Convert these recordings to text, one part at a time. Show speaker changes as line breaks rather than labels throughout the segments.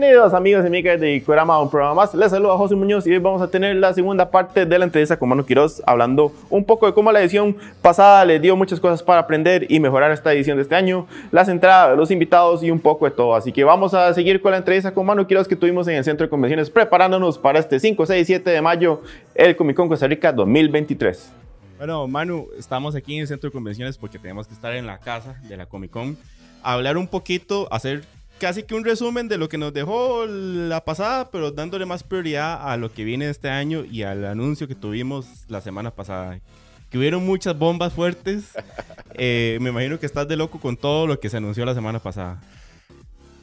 Bienvenidos amigos y amigas de Icorama a un programa más. Les saluda José Muñoz y hoy vamos a tener la segunda parte de la entrevista con Manu Quiroz hablando un poco de cómo la edición pasada le dio muchas cosas para aprender y mejorar esta edición de este año, las entradas, los invitados y un poco de todo. Así que vamos a seguir con la entrevista con Manu Quiroz que tuvimos en el Centro de Convenciones preparándonos para este 5, 6 y 7 de mayo el Comic Con Costa Rica 2023.
Bueno, Manu, estamos aquí en el Centro de Convenciones porque tenemos que estar en la casa de la Comic Con, hablar un poquito, hacer casi que un resumen de lo que nos dejó la pasada, pero dándole más prioridad a lo que viene este año y al anuncio que tuvimos la semana pasada. Que hubieron muchas bombas fuertes. Eh, me imagino que estás de loco con todo lo que se anunció la semana pasada.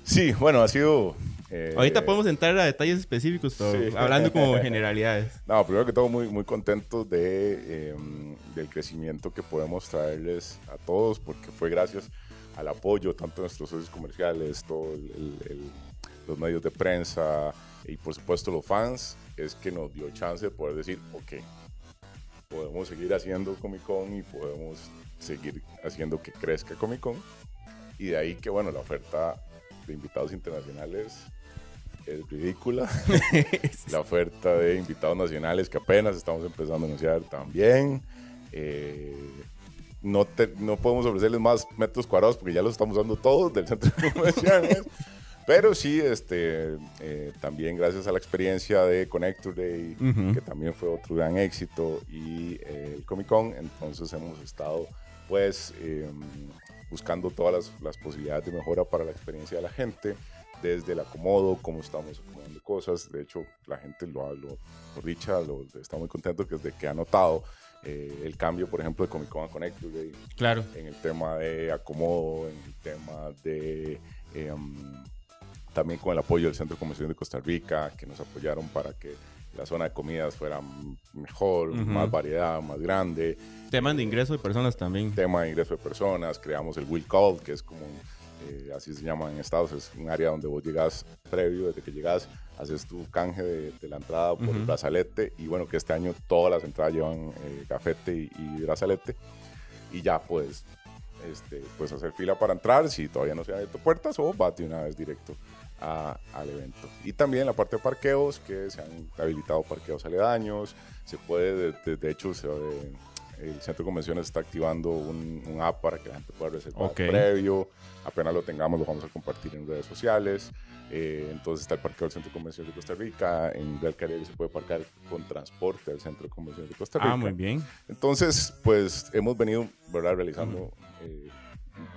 Sí, bueno, ha sido... eh,
Ahorita podemos entrar a detalles específicos, pero
Sí.
hablando como generalidades.
No, primero que todo, muy, muy contentos de, eh, del crecimiento que podemos traerles a todos, porque fue gracias al apoyo tanto de nuestros socios comerciales, todos los medios de prensa y por supuesto los fans, es que nos dio chance de poder decir, ok, podemos seguir haciendo Comic Con y podemos seguir haciendo que crezca Comic Con. Y de ahí que, bueno, la oferta de invitados internacionales es ridícula. la oferta de invitados nacionales que apenas estamos empezando a anunciar también. Eh, no, te- no podemos ofrecerles más metros cuadrados porque ya los estamos dando todos del centro convenciones. Pero sí, este, eh, también gracias a la experiencia de Connector Day,
Ujú.
que también fue otro gran éxito, y eh, el Comic Con, entonces hemos estado pues eh, buscando todas las, las posibilidades de mejora para la experiencia de la gente, desde el acomodo, cómo estamos acomodando cosas. De hecho, la gente lo ha, lo- por dicha, lo, está muy contento que desde que ha notado eh, el cambio, por ejemplo, de Comic Con a Connector Day,
Claro.
en el tema de acomodo, en el tema de em, también con el apoyo del Centro de Convención de Costa Rica, que nos apoyaron para que la zona de comidas fuera mejor, más variedad, más grande.
Temas de ingreso de personas también.
Tema de ingreso de personas, creamos el Will Call, que es como, eh, así se llama en Estados, es un área donde vos llegas previo, desde que llegas, haces tu canje de, de la entrada por el brazalete, y bueno, que este año todas las entradas llevan eh, gafete y, y brazalete, y ya pues este, pues hacer fila para entrar si todavía no se han abierto puertas o va de una vez directo a- al evento. Y también la parte de parqueos, que se han habilitado parqueos aledaños, se puede, de, de- de hecho, se, eh, el centro de convenciones está activando un, un app para que la gente pueda reservar
Ok.
previo, apenas lo tengamos lo vamos a compartir en redes sociales. Eh, entonces está el parqueo del Centro de Convenciones de Costa Rica, en Real Caribe se puede parcar con transporte del Centro de Convenciones de Costa Rica.
Ah, muy bien.
Entonces, pues hemos venido ¿verdad? realizando eh,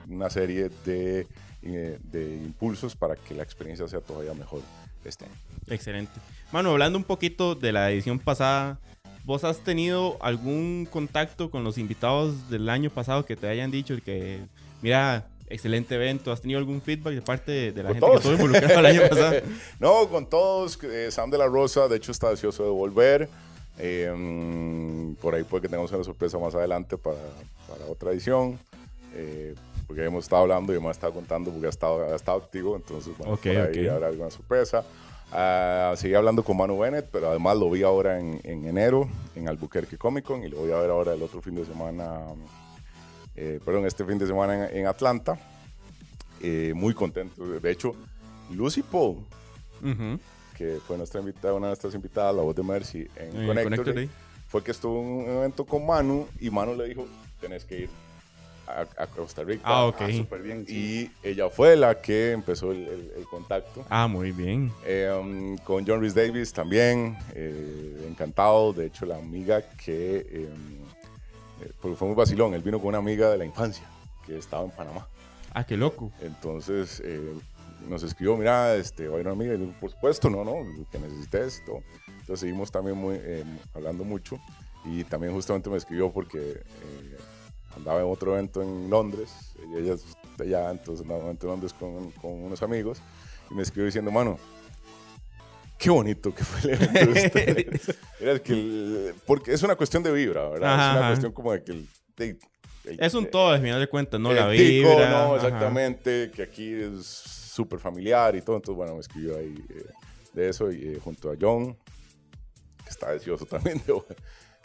una serie de, eh, de impulsos para que la experiencia sea todavía mejor este año.
Excelente. Mano, hablando un poquito de la edición pasada, ¿vos has tenido algún contacto con los invitados del año pasado que te hayan dicho que, mira, excelente evento? ¿Has tenido algún feedback de parte de, de la gente
todos.
que estuvo involucrada el año pasado?
No, con todos, eh, Sam de la Rosa, de hecho está deseoso de volver. Eh, por ahí puede que tengamos una sorpresa más adelante para, para otra edición. eh, porque hemos estado hablando y ha estado contando porque ha estado, ha estado activo, entonces bueno,
Ok,
por ahí
ok.
habrá alguna sorpresa. Ah, seguí hablando con Manu Bennett, pero además lo vi ahora en, en enero en Albuquerque Comic Con y lo voy a ver ahora el otro fin de semana, eh, perdón, este fin de semana en, en Atlanta. Eh, muy contento. De hecho, Lucy Paul,
Ujú.
que fue nuestra invitada, una de nuestras invitadas, la voz de Mercy en Connector,
Connector
Day,
Day.
fue que estuvo en un evento con Manu y Manu le dijo, tenés que ir a, a Costa Rica.
Ah, ok.
súper bien. Y ella fue la que empezó el, el- el contacto.
Ah, muy bien.
Eh, um, con John Rhys Davis también, eh, encantado. De hecho, la amiga que, eh, eh, porque fue muy vacilón, él vino con una amiga de la infancia que estaba en Panamá.
Ah, qué loco.
Entonces nos escribió, mira, este, va a ir una amiga. Y yo, por supuesto, no, no, lo que necesites. y todo. Entonces seguimos también muy, eh, hablando mucho. Y también justamente me escribió porque eh, andaba en otro evento en Londres. Y ella es de allá, entonces andaba en un evento en Londres con, con unos amigos. Y me escribió diciendo, mano, qué bonito que fue el evento de ustedes". Era que el- porque es una cuestión de vibra, ¿verdad?
Ajá,
es una
ajá.
cuestión como de que el... de- el-
Es un todo, al final de cuentas, ¿no? La
tico,
vibra.
no,
ajá.
exactamente, que aquí es súper familiar y todo. Entonces, bueno, me escribió ahí eh, de eso y eh, junto a John, que está deseoso también de,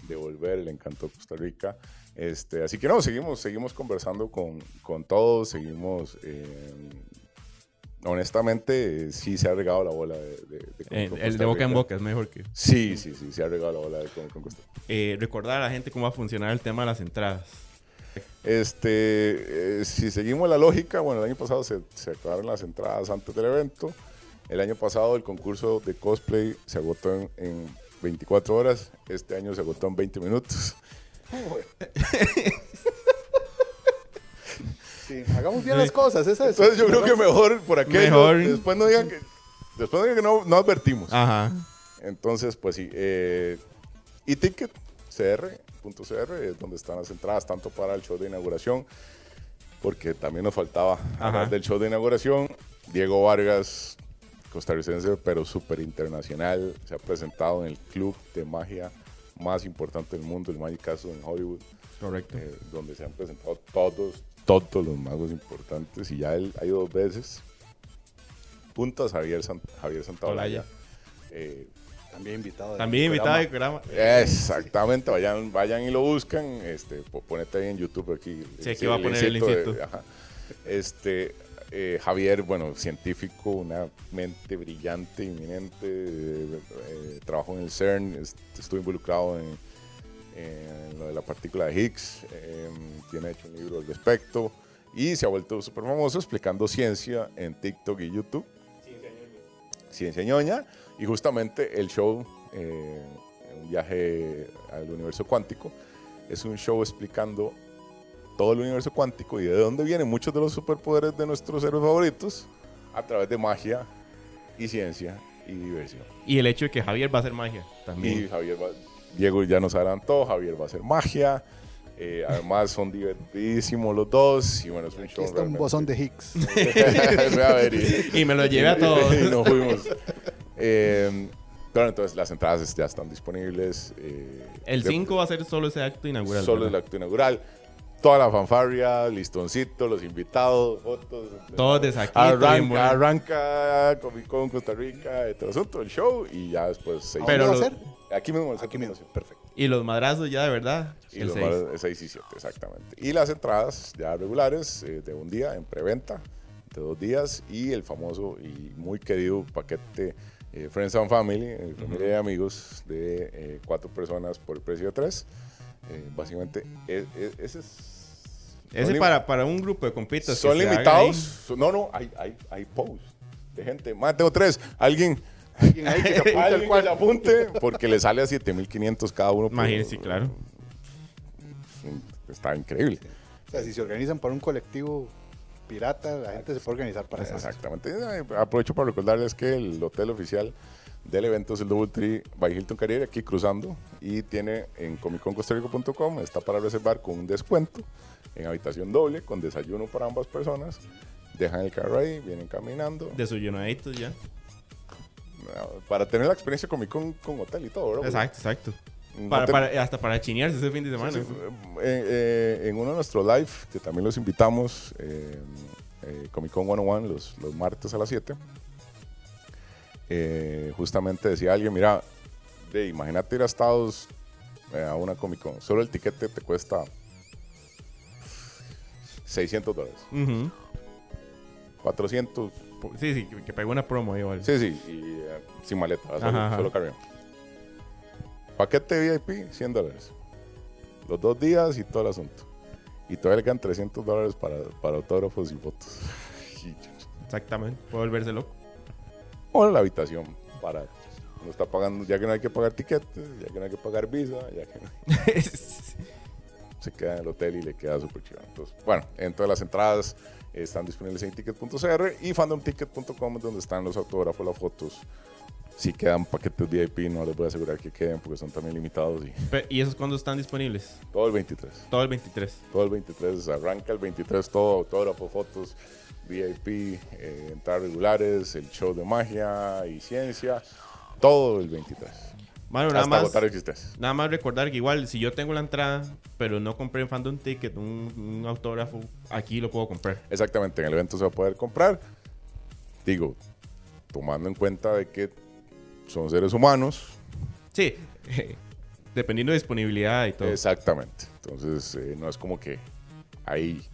de volver, le encantó Costa Rica. Este, así que no, seguimos, seguimos conversando con, con todos, seguimos eh, honestamente, sí se ha regado la bola de, de, de
Eh, el de boca en boca es mejor que...
Sí, sí, sí, se ha regado la bola de Con Costa.
Eh, recordar a la gente cómo va a funcionar el tema de las entradas.
Este, eh, si seguimos la lógica, bueno, el año pasado se, se acabaron las entradas antes del evento. El año pasado el concurso de cosplay se agotó en, en 24 horas. Este año se agotó en 20 minutos.
Sí, hagamos bien las cosas, esa es.
Entonces yo creo que mejor por aquello.
Mejor.
Después no digan que, después no, digan que no, no advertimos.
Ajá.
Entonces, pues sí. Eh, y ticket cr.cr es donde están las entradas, tanto para el show de inauguración, porque también nos faltaba hablar del show de inauguración. Diego Vargas, costarricense, pero súper internacional, se ha presentado en el club de magia más importante del mundo, el Magic Castle en Hollywood,
Correcto.
eh, donde se han presentado todos, todos los magos importantes, y ya él ha ido dos veces. Junto a Javier, San- Javier Santaolalla. Eh,
También invitado. del
También invitado de
programa.
programa.
Exactamente, vayan, vayan y lo buscan. Este, po- ponete ahí en YouTube aquí.
Sí, aquí va a poner el
linkcito de- ajá. Este, eh, Javier, bueno, científico, una mente brillante, inminente. eh, eh, trabajó en el CERN, est- estuvo involucrado en, en lo de la partícula de Higgs. eh, tiene hecho un libro al respecto. Y se ha vuelto súper famoso explicando ciencia en TikTok y YouTube. Ciencia ñoña y justamente el show, eh, un viaje al universo cuántico, es un show explicando todo el universo cuántico y de dónde vienen muchos de los superpoderes de nuestros héroes favoritos a través de magia y ciencia y diversión.
Y el hecho de que Javier va a hacer magia
Y
también.
Javier va- Diego ya nos adelantó, Javier va a hacer magia. eh, además son divertidísimos los dos y bueno, es un show
está un bozón de Higgs.
Ve a ver, y-
Y me lo llevé a todos.
y nos fuimos. Eh, claro, entonces las entradas ya están disponibles. eh,
El
de-
5 va a ser solo ese acto inaugural.
Solo el
¿verdad?
acto inaugural. Toda la fanfarria, listoncito, los invitados, fotos.
Todos de bien
Arranca,
bueno.
arranca Comic Con Costa Rica, todo el asunto, el show y ya después seis.
Pero
¿Dónde va a
lo-
ser?
aquí mismo,
Aquí mismo. Perfecto.
Y los madrazos ya de verdad.
Y
el
los
6.
más- 6 y 7, exactamente. Y las entradas ya regulares eh, de un día en preventa, de dos días, y el famoso y muy querido paquete eh, Friends and Family, eh, familia y amigos, de eh, cuatro personas por el precio de tres. Eh, básicamente, e- e- ese es.
Ese para, para un grupo de compitas.
Son limitados. No, no, hay, hay, hay posts de gente. Más tengo tres. Alguien. Alguien ahí que se apunte,
Alguien
al cual apunte, porque le sale a 7500 cada uno.
Imagínense, claro.
Está increíble.
O sea, si se organizan para un colectivo pirata, la gente se puede organizar para eso.
Exactamente. Aprovecho para recordarles que el hotel oficial del evento es el Double Tree by Hilton Caribe, aquí cruzando, y tiene en comicconscostarrica.com, está para reservar con un descuento en habitación doble, con desayuno para ambas personas. Dejan el carro ahí, vienen caminando.
Desollonaditos ya.
Para tener la experiencia Comic Con con hotel y todo, ¿verdad?
Exacto, exacto. Para, para- hasta para chinearse ese fin de semana.
Sí, sí. Eh, eh, en uno de nuestros live, que también los invitamos, eh, eh, Comic Con 101, los, los martes a las 7, eh, justamente decía alguien, mira, de, imagínate ir a Estados eh, a una Comic Con, solo el tiquete te cuesta 600 dólares,
Ujú.
400,
Sí, sí, que, que pegó una promo igual.
sí, sí, y eh, sin maleta, solo,
Ajá, ajá.
solo carrión. Paquete VIP, 100 dólares. Los dos días y todo el asunto. Y todavía le quedan 300 dólares para, para autógrafos y fotos.
Exactamente. Puede volverse loco.
O la habitación para... No está pagando, ya que no hay que pagar tiquetes, ya que no hay que pagar visa, ya que no- se queda en el hotel y le queda súper chido. Entonces, bueno, en todas las entradas están disponibles en ticket.cr y fandomticket.com donde están los autógrafos, las fotos. Si quedan paquetes VIP, no les voy a asegurar que queden porque son también limitados y
¿Y esos cuándo están disponibles?
todo el 23.
Todo el 23.
Todo el 23, arranca el 23, todo autógrafo, fotos, VIP, eh, entradas regulares, el show de magia y ciencia, todo el 23.
Bueno, nada más, nada más recordar que igual, si yo tengo la entrada, pero no compré en Fandom Ticket, un, un autógrafo, aquí lo puedo comprar.
Exactamente, en el evento se va a poder comprar. Digo, tomando en cuenta de que son seres humanos.
Sí, dependiendo de disponibilidad y todo.
Exactamente. Entonces, eh, no es como que hay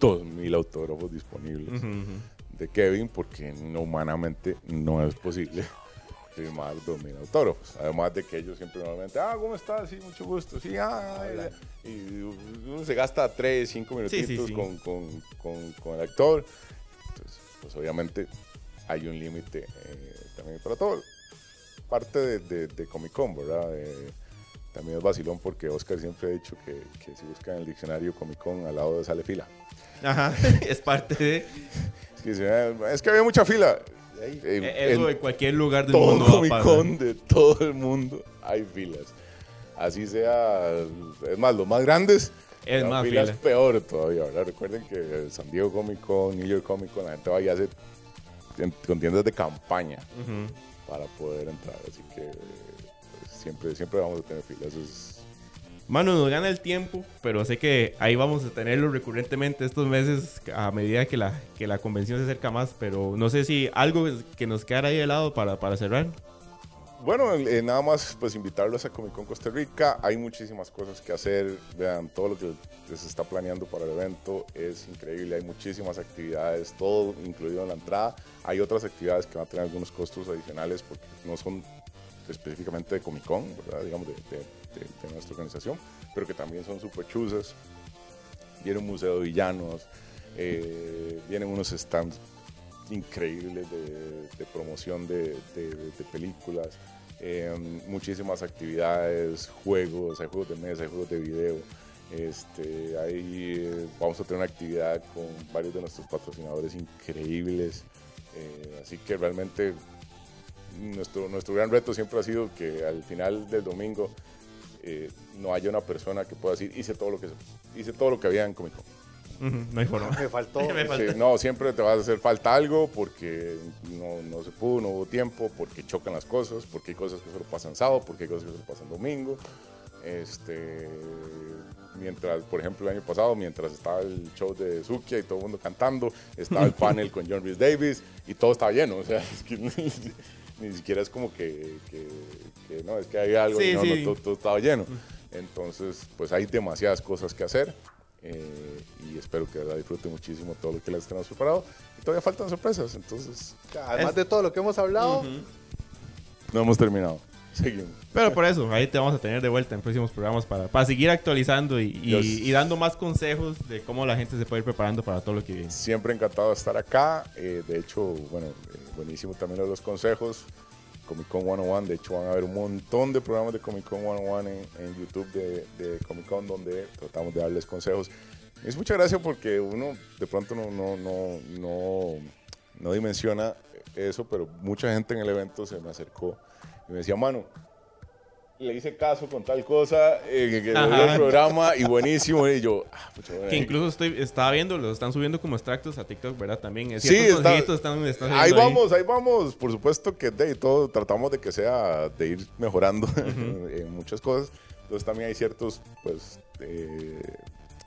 2.000 autógrafos disponibles de Kevin porque no, humanamente no es posible firmar 2.000 autógrafos. Además de que ellos siempre normalmente, ah, ¿cómo estás? Sí, mucho gusto. Sí, ah, y uno se gasta 3, 5 minutitos
Sí, sí, sí.
Con, con- con- con el actor. Entonces, pues obviamente hay un límite eh, también para todo. Parte de, de- de Comic Con, ¿verdad? Eh, también es vacilón porque Oscar siempre ha dicho que, que si buscan en el diccionario Comic Con al lado de sale fila.
Ajá, es parte de
Es que, "Ah, es que había mucha fila. Eh,
eh, eso
en
en cualquier lugar del
todo
mundo.
Comic. Con de todo el mundo hay filas. Así sea, es más, los más grandes,
Es más
fila
fila.
peor todavía, ¿verdad? Recuerden que el San Diego Comic Con, New York Comic Con, la gente va y hace con tiendas de campaña
Ujú.
Para poder entrar. Así que pues, siempre, siempre vamos a tener filas. Es-
Mano, nos gana el tiempo, pero sé que ahí vamos a tenerlo recurrentemente estos meses a medida que la, que la convención se acerca más. Pero no sé si algo que nos quedara ahí de lado para, para cerrar.
Bueno, eh, nada más pues invitarlos a Comic Con Costa Rica. Hay muchísimas cosas que hacer. Vean, todo lo que se está planeando para el evento es increíble. Hay muchísimas actividades, todo incluido en la entrada. Hay otras actividades que van a tener algunos costos adicionales porque no son específicamente de Comic Con, ¿verdad? digamos, de, de- de- de nuestra organización, pero que también son súper chuzas. Viene un museo de villanos, eh, vienen unos stands increíbles de, promoción de, películas, eh, muchísimas actividades, juegos, hay juegos de mesa, hay juegos de video. Este, ahí vamos a tener una actividad con varios de nuestros patrocinadores increíbles. eh, así que realmente nuestro, nuestro gran reto siempre ha sido que al final del domingo eh, no haya una persona que pueda decir hice todo lo que hice todo lo que había en Comic Con.
No hay forma.
Me faltó.
Me falta.
Sí, no, siempre te va a hacer falta algo porque no, no se pudo, no hubo tiempo, porque chocan las cosas, porque hay cosas que solo pasan sábado, porque hay cosas que solo pasan domingo. Este, mientras, por ejemplo, el año pasado, mientras estaba el show de Zukia y todo el mundo cantando, estaba el panel con John Rhys Davis y todo estaba lleno. O sea, es que ni siquiera es como que, que- que no, es que hay algo,
Sí,
y no,
sí.
no, todo, todo estaba lleno. Entonces, pues hay demasiadas cosas que hacer. eh, y espero que la disfruten muchísimo todo lo que les tenemos preparado. Y todavía faltan sorpresas, entonces
Además de todo lo que hemos hablado,
no hemos terminado. Seguimos.
Pero por eso, ahí te vamos a tener de vuelta en próximos programas para, para seguir actualizando y, y- y dando más consejos de cómo la gente se puede ir preparando para todo lo que viene.
Siempre encantado de estar acá. eh, de hecho, bueno, eh, buenísimo también lo de los consejos. Comic Con 101, de hecho van a haber un montón de programas de Comic Con 101 en, en YouTube de, de Comic Con donde tratamos de darles consejos. Es mucha gracia porque uno de pronto no, no, no, no, no dimensiona eso, pero mucha gente en el evento se me acercó y me decía, mano, le hice caso con tal cosa en el,
Ajá.
programa y buenísimo. Y yo, ah, pucha, bueno,
Que incluso estoy, estaba viendo, los están subiendo como extractos a TikTok, ¿verdad? También.
Sí,
Ciertos
está-
están, están
Ahí vamos, ahí vamos. Por supuesto que de todo tratamos de que sea de ir mejorando en muchas cosas. Entonces también hay ciertos, pues, eh,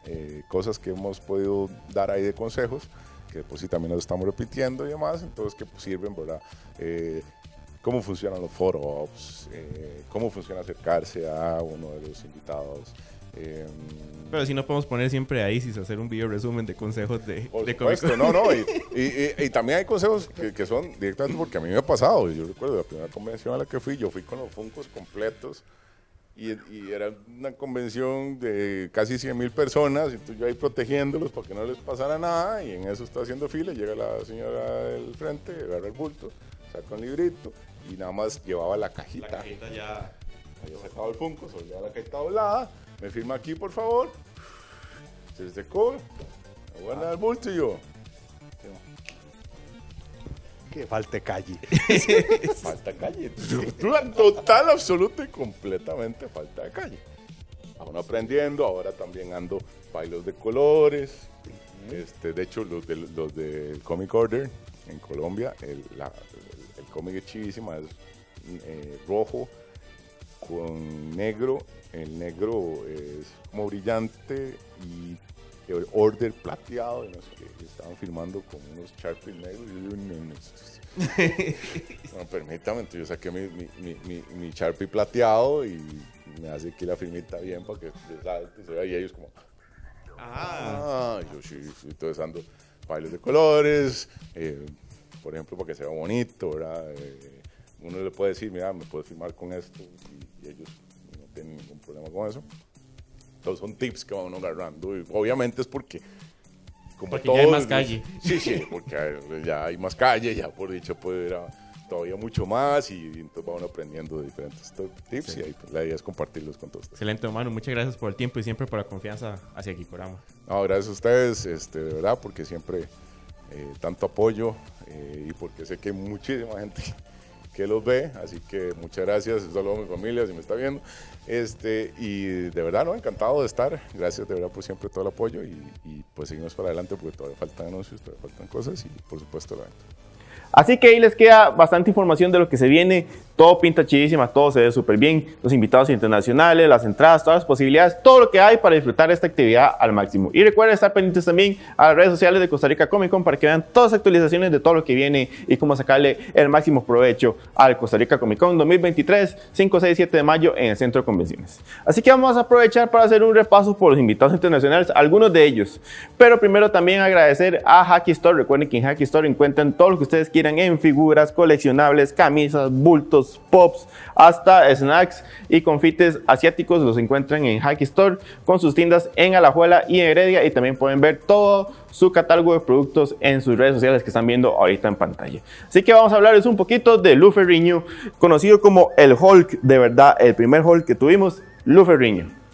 eh, cosas que hemos podido dar ahí de consejos, que pues sí también los estamos repitiendo y demás, entonces que pues, sirven, ¿verdad? Eh, cómo funcionan los foros, eh, cómo funciona acercarse a uno de los invitados. eh,
Pero si no podemos poner siempre ahí, si hacer un video resumen de consejos de,
Por
de
supuesto, no, no. Y, y- y- y también hay consejos que, que son directamente porque a mí me ha pasado. Yo recuerdo la primera convención a la que fui, yo fui con los Funcos completos y, y era una convención de casi 100 mil personas. Entonces yo ahí protegiéndolos para que no les pasara nada. Y en eso está haciendo fila. Llega la señora del frente, agarra el bulto, saca un librito y nada más llevaba la
La
cajita.
cajita ya.
Había sacado el Funko, sobre la cajita doblada. Me firma aquí, por favor. Se secó. Me guarda el bulto y yo.
Que falte calle.
Falta calle. Total, absoluta y completamente falta de calle. Aún aprendiendo, ahora también ando bailos de colores. Este, de hecho, los de, los de Comic Order en Colombia, el, la- el- el cómic es chivísima, es eh, rojo con negro. El negro es como brillante y el order plateado. y no sé qué, y estaban filmando con unos Sharpies negros. Y yo, no, bueno, permítame, entonces yo saqué mi, mi, mi, mi, mi Sharpie plateado y me hace aquí la firmita bien para que resalte, se vea, y ellos como,
Ah.
ah, yo sí, sí, entonces ando bailes de colores, eh, por ejemplo, para que sea bonito, ¿verdad? Eh, uno le puede decir, mira, me puedes filmar con esto, y, ellos no tienen ningún problema con eso. Entonces son tips que van uno agarrando, y obviamente es porque...
Como porque ya hay más calle.
Sí, sí, porque ya hay más calle, ya por dicho puede ir a todavía mucho más y, entonces vamos aprendiendo de diferentes tips y ahí, pues, la idea es compartirlos con todos
Excelente, hermano. Muchas gracias por el tiempo y siempre por la confianza hacia Kikorama.
No, gracias a ustedes, este, de verdad, porque siempre eh, tanto apoyo eh, y porque sé que hay muchísima gente que los ve, así que muchas gracias, saludo a mi familia si me está viendo, este, y de verdad, ¿no? encantado de estar, gracias de verdad por siempre todo el apoyo y, y pues seguimos para adelante porque todavía faltan anuncios, todavía faltan cosas y por supuesto la venta.
Así que ahí les queda bastante información de lo que se viene. Todo pinta chidísima, todo se ve súper bien. Los invitados internacionales, las entradas, todas las posibilidades, todo lo que hay para disfrutar esta actividad al máximo. Y recuerden estar pendientes también a las redes sociales de Costa Rica Comic Con para que vean todas las actualizaciones de todo lo que viene y cómo sacarle el máximo provecho al Costa Rica Comic Con 2023, 5, 6, 7 de mayo en el Centro de Convenciones. Así que vamos a aprovechar para hacer un repaso por los invitados internacionales, algunos de ellos. Pero primero también agradecer a Hacky Store. Recuerden que en Hacky Store encuentran todo lo que ustedes en figuras, coleccionables, camisas, bultos, pops, hasta snacks y confites asiáticos. Los encuentran en Hacky Store con sus tiendas en Alajuela y en Heredia y también pueden ver todo su catálogo de productos en sus redes sociales que están viendo ahorita en pantalla. Así que vamos a hablarles un poquito de Lu Ferriño, conocido como el Hulk, de verdad, el primer Hulk que tuvimos, Lu Ferriño.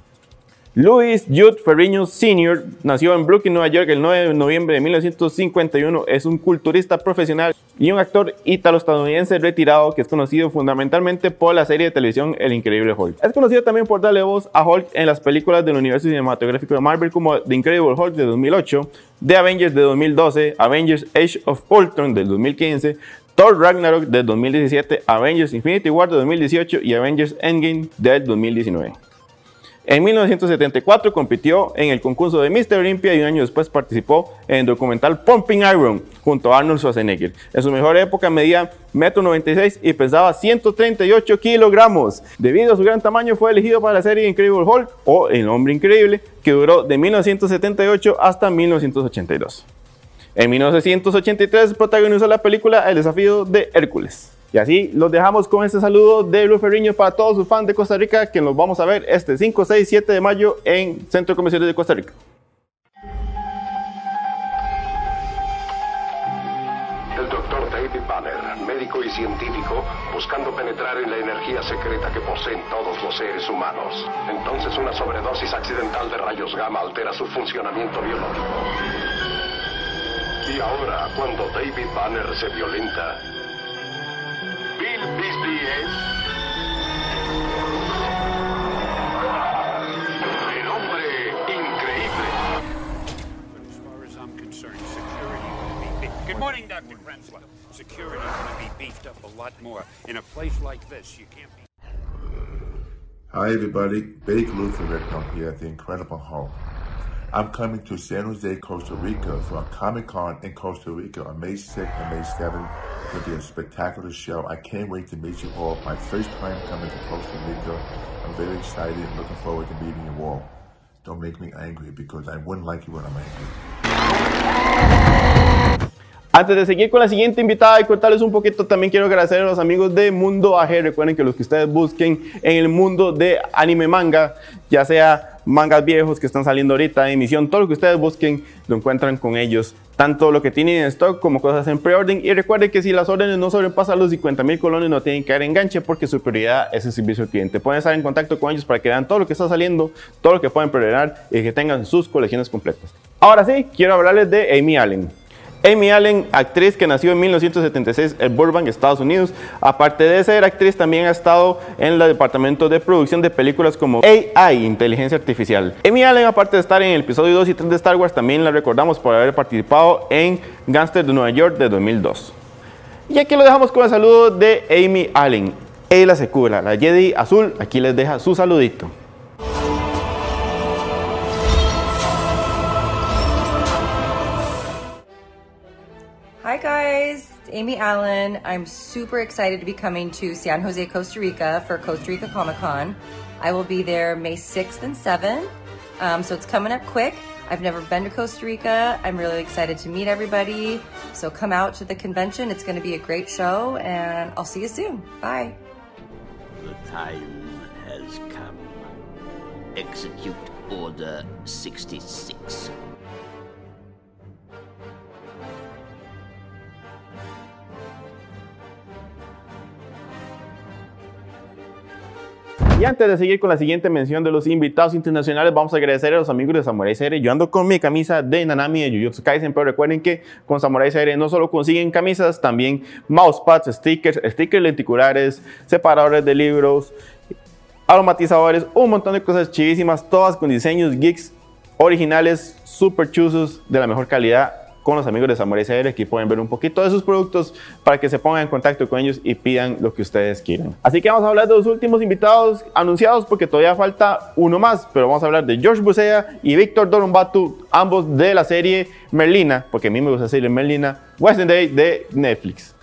Louis Jude Ferriño Sr. nació en Brooklyn, Nueva York, el 9 de noviembre de 1951. Es un culturista profesional y un actor ítalo-estadounidense retirado que es conocido fundamentalmente por la serie de televisión El Increíble Hulk. Es conocido también por darle voz a Hulk en las películas del universo cinematográfico de Marvel como The Incredible Hulk de 2008, The Avengers de 2012, Avengers Age of Ultron del 2015, Thor Ragnarok del 2017, Avengers Infinity War de 2018 y Avengers Endgame del 2019. En 1974 compitió en el concurso de Mr. Olympia y un año después participó en el documental Pumping Iron junto a Arnold Schwarzenegger. En su mejor época medía 1,96 m y pesaba 138 kilogramos. Debido a su gran tamaño fue elegido para la serie Incredible Hulk o El Hombre Increíble que duró de 1978 hasta 1982. En 1983 protagonizó la película El desafío de Hércules. Y así los dejamos con este saludo de Luis Ferriño para todos sus fans de Costa Rica que nos vamos a ver este 5, 6, 7 de mayo en Centro de de Costa Rica.
El doctor David Banner, médico y científico, buscando penetrar en la energía secreta que poseen todos los seres humanos. Entonces una sobredosis accidental de rayos gamma altera su funcionamiento biológico. Y ahora, cuando David Banner se violenta,
security will be... Good morning, Dr. Krenslow. Security is going to be beefed up a lot more. In a place like this, you can't be...
Hi everybody, Big Luther Rickman here at the Incredible Hulk. I'm coming to San Jose, Costa Rica for a Comic Con in Costa Rica on May 6th and May 7th. It'll be a spectacular show. I can't wait to meet you all. My first time coming to Costa Rica. I'm very excited and looking forward to meeting you all. Don't make me angry because I wouldn't like you when I'm angry.
Antes de seguir con la siguiente invitada y contarles un poquito, también quiero agradecer a los amigos de Mundo AG. Recuerden que los que ustedes busquen en el mundo de anime manga, ya sea mangas viejos que están saliendo ahorita, emisión, todo lo que ustedes busquen lo encuentran con ellos. Tanto lo que tienen en stock como cosas en preorden. Y recuerden que si las órdenes no sobrepasan los 50 mil colones, no tienen que dar enganche porque su prioridad es el servicio al cliente. Pueden estar en contacto con ellos para que vean todo lo que está saliendo, todo lo que pueden preordenar y que tengan sus colecciones completas. Ahora sí, quiero hablarles de Amy Allen. Amy Allen, actriz que nació en 1976 en Burbank, Estados Unidos. Aparte de ser actriz, también ha estado en el departamento de producción de películas como AI, Inteligencia Artificial. Amy Allen, aparte de estar en el episodio 2 y 3 de Star Wars, también la recordamos por haber participado en Gangster de Nueva York de 2002. Y aquí lo dejamos con el saludo de Amy Allen. Ella se cura, la Jedi azul, aquí les deja su saludito.
Hi guys, it's Amy Allen. I'm super excited to be coming to San Jose, Costa Rica for Costa Rica Comic Con. I will be there May 6th and 7th. Um, so it's coming up quick. I've never been to Costa Rica. I'm really excited to meet everybody. So come out to the convention. It's going to be a great show, and I'll see you soon. Bye.
The time has come. Execute Order 66.
Y antes de seguir con la siguiente mención de los invitados internacionales, vamos a agradecer a los amigos de Samurai Series. Yo ando con mi camisa de Nanami de Jujutsu Kaisen, pero recuerden que con Samurai Series no solo consiguen camisas, también mousepads, stickers, stickers lenticulares, separadores de libros, aromatizadores, un montón de cosas chivísimas, todas con diseños geeks originales, super chuzos, de la mejor calidad con los amigos de Samurai CR. Aquí pueden ver un poquito de sus productos para que se pongan en contacto con ellos y pidan lo que ustedes quieran. Así que vamos a hablar de los últimos invitados anunciados porque todavía falta uno más, pero vamos a hablar de George Bucea y Víctor Dorumbatu, ambos de la serie Merlina, porque a mí me gusta decirle Merlina, Western Day de Netflix.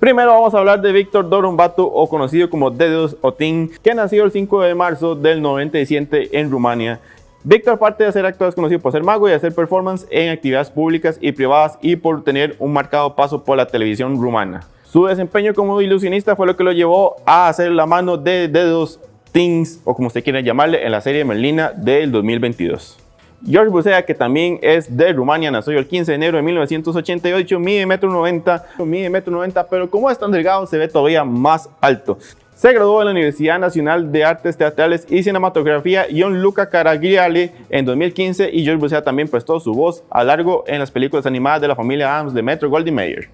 Primero vamos a hablar de Víctor Dorumbatu, o conocido como Dedos Otin, que nació el 5 de marzo del 97 en Rumania Víctor, aparte de ser actor, es conocido por ser mago y hacer performance en actividades públicas y privadas y por tener un marcado paso por la televisión rumana. Su desempeño como ilusionista fue lo que lo llevó a hacer la mano de Dedos Things, o como usted quiera llamarle, en la serie Merlina del 2022. George Bucea, que también es de Rumania, nació el 15 de enero de 1988, mide metro 90, mide metro 90, pero como es tan delgado se ve todavía más alto. Se graduó en la Universidad Nacional de Artes Teatrales y Cinematografía John Luca Caragliale en 2015 y George Bucea también prestó su voz a largo en las películas animadas de la familia Adams de Metro Goldie Mayer.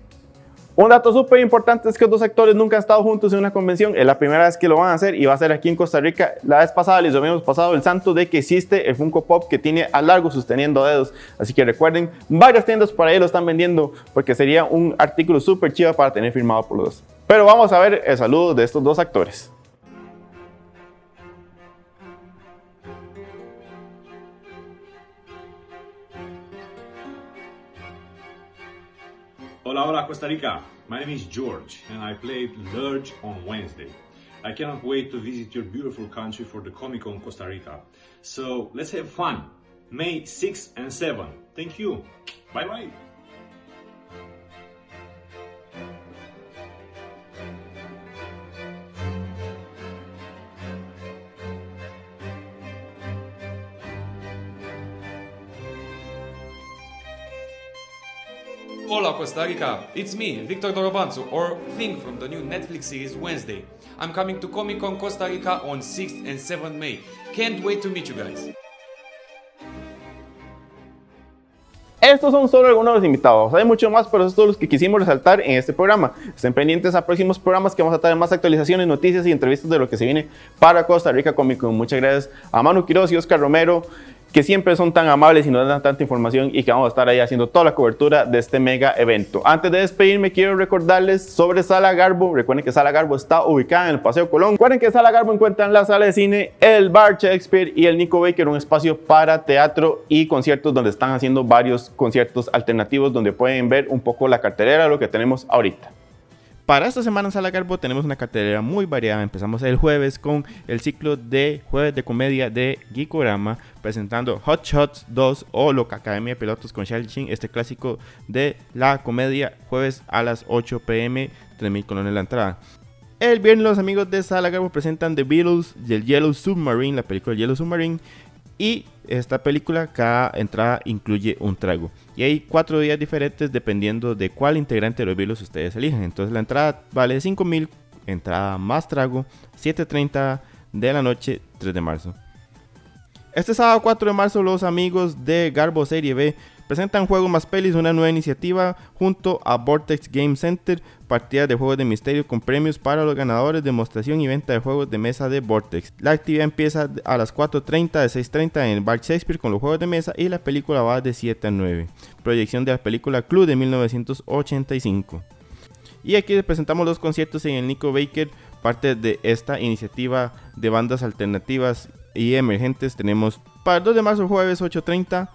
Un dato súper importante es que los dos actores nunca han estado juntos en una convención. Es la primera vez que lo van a hacer y va a ser aquí en Costa Rica. La vez pasada les habíamos pasado el santo de que existe el Funko Pop que tiene a largo sosteniendo dedos. Así que recuerden, varias tiendas por ahí lo están vendiendo porque sería un artículo súper chido para tener firmado por los dos. Pero vamos a ver el saludo de estos dos actores.
Hola, hola Costa Rica. My name is George and I played Lurch on Wednesday. I cannot wait to visit your beautiful country for the Comic Con Costa Rica. So let's have fun. May 6 and 7. Thank you. Bye bye.
Hola Costa Rica, it's me, Victor Dorobanzu, or Thing from the new Netflix series Wednesday. I'm coming to Comic Con Costa Rica on 6th and 7th May. Can't wait to meet you guys.
Estos son solo algunos de los invitados. Hay mucho más, pero estos son los que quisimos resaltar en este programa. Estén pendientes a próximos programas que vamos a traer más actualizaciones, noticias y entrevistas de lo que se viene para Costa Rica Comic Con. Muchas gracias a Manu Quiroz y Oscar Romero que siempre son tan amables y nos dan tanta información y que vamos a estar ahí haciendo toda la cobertura de este mega evento. Antes de despedirme, quiero recordarles sobre Sala Garbo. Recuerden que Sala Garbo está ubicada en el Paseo Colón. Recuerden que Sala Garbo encuentran la sala de cine, el bar Shakespeare y el Nico Baker, un espacio para teatro y conciertos donde están haciendo varios conciertos alternativos donde pueden ver un poco la cartelera lo que tenemos ahorita. Para esta semana en Sala Garbo tenemos una cartelera muy variada. Empezamos el jueves con el ciclo de jueves de comedia de Geekorama, presentando Hot Shots 2 o Loca Academia de Pilotos con Charlie Sheen, este clásico de la comedia, jueves a las 8 pm, 3000 colones la entrada. El viernes los amigos de Sala Garbo presentan The Beatles y el Yellow Submarine, la película Yellow Submarine, y esta película, cada entrada incluye un trago. Y hay cuatro días diferentes dependiendo de cuál integrante de los Beatles ustedes eligen. Entonces la entrada vale 5000, entrada más trago, 7.30 de la noche, 3 de marzo. Este sábado 4 de marzo los amigos de Garbo Serie B presentan Juego Más Pelis, una nueva iniciativa junto a Vortex Game Center, partidas de juegos de misterio con premios para los ganadores, demostración y venta de juegos de mesa de Vortex. La actividad empieza a las 4.30 de 6.30 en el Bar Shakespeare con los juegos de mesa y la película va de 7 a 9. Proyección de la película Club de 1985. Y aquí les presentamos los conciertos en el Nico Baker, parte de esta iniciativa de bandas alternativas y emergentes. Tenemos para el 2 de marzo jueves 8.30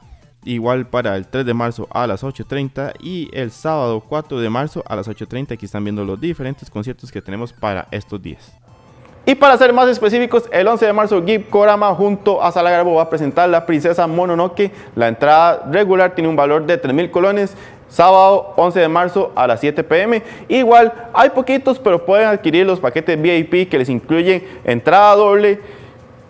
igual para el 3 de marzo a las 8.30 y el sábado 4 de marzo a las 8.30. Aquí están viendo los diferentes conciertos que tenemos para estos días. Y para ser más específicos, el 11 de marzo Gib Korama junto a Sala Garbo va a presentar La Princesa Mononoke. La entrada regular tiene un valor de 3.000 colones. Sábado 11 de marzo a las 7 pm. Igual hay poquitos, pero pueden adquirir los paquetes VIP que les incluyen entrada doble,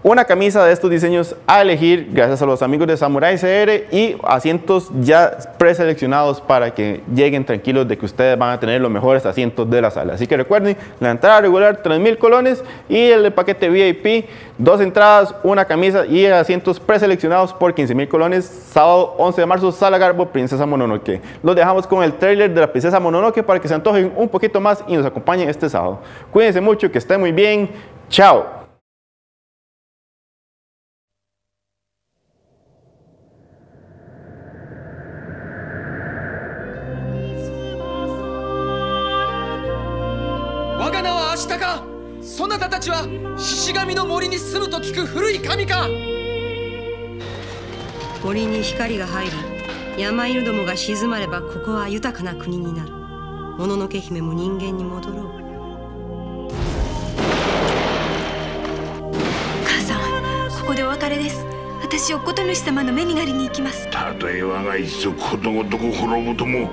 una camisa de estos diseños a elegir gracias a los amigos de Samurai CR y asientos ya preseleccionados para que lleguen tranquilos de que ustedes van a tener los mejores asientos de la sala. Así que recuerden, la entrada regular 3.000 colones y el paquete VIP, dos entradas, una camisa y asientos preseleccionados por 15.000 colones. Sábado 11 de marzo, Sala Garbo, Princesa Mononoke. Los dejamos con el trailer de la Princesa Mononoke para que se antojen un poquito más y nos acompañen este sábado. Cuídense mucho, que estén muy bien. Chao.
は獅子神の森に住むと聞く古い神か。
森に光が入り山犬どもが静まればここは豊かな国になる。もののけ姫も人間に戻ろう。
母さんここでお別れです。私おこと主様の目になりに行きます。
たとえ我が一族ことごとく滅ぶとも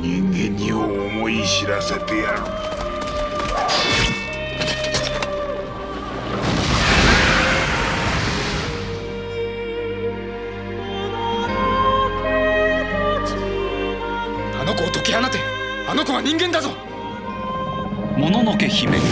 人間にを思い知らせてやる
人間だぞ。
もののけ姫。に